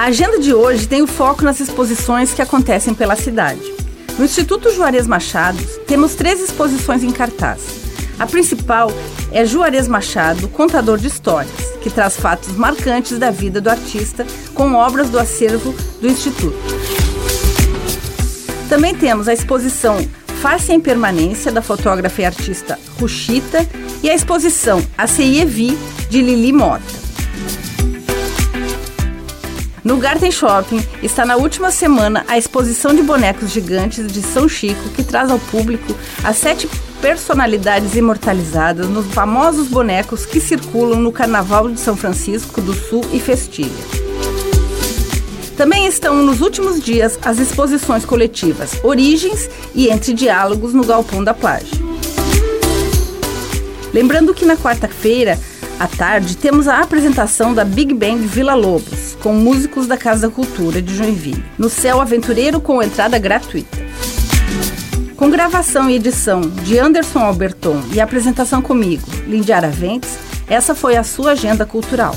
A agenda de hoje tem o foco nas exposições que acontecem pela cidade. No Instituto Juarez Machado, temos três exposições em cartaz. A principal é Juarez Machado, contador de histórias, que traz fatos marcantes da vida do artista com obras do acervo do Instituto. Também temos a exposição Face em Permanência, da fotógrafa e artista Ruchita, e a exposição A CIEVI, de Lili Mota. No Garten Shopping está na última semana a exposição de bonecos gigantes de São Chico, que traz ao público as sete personalidades imortalizadas nos famosos bonecos que circulam no Carnaval de São Francisco do Sul e Festilha. Também estão nos últimos dias as exposições coletivas Origens e Entre Diálogos no Galpão da Plage. Lembrando que na quarta-feira, à tarde, temos a apresentação da Big Band Vila Lobos, com músicos da Casa da Cultura de Joinville, no Céu Aventureiro com entrada gratuita. Com gravação e edição de Anderson Alberton e apresentação comigo, Lindy Araventes, essa foi a sua agenda cultural.